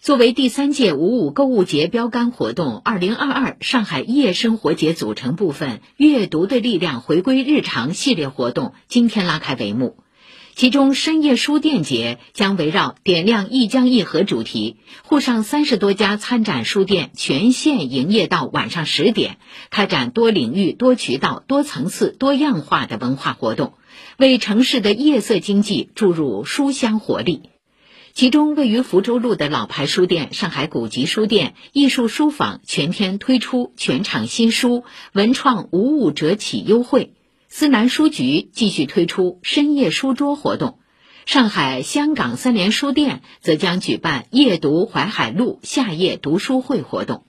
作为第三届五五购物节标杆活动，二零二二上海夜生活节组成部分“阅读的力量回归日常”系列活动今天拉开帷幕。其中，深夜书店节将围绕“点亮一江一河”主题，沪上三十多家参展书店全线营业到晚上十点，开展多领域、多渠道、多层次、多样化的文化活动，为城市的夜色经济注入书香活力。其中，位于福州路的老牌书店上海古籍书店艺术书坊全天推出全场新书文创五五折起优惠；思南书局继续推出深夜书桌活动；上海、香港三联书店则将举办夜读淮海路夏夜读书会活动。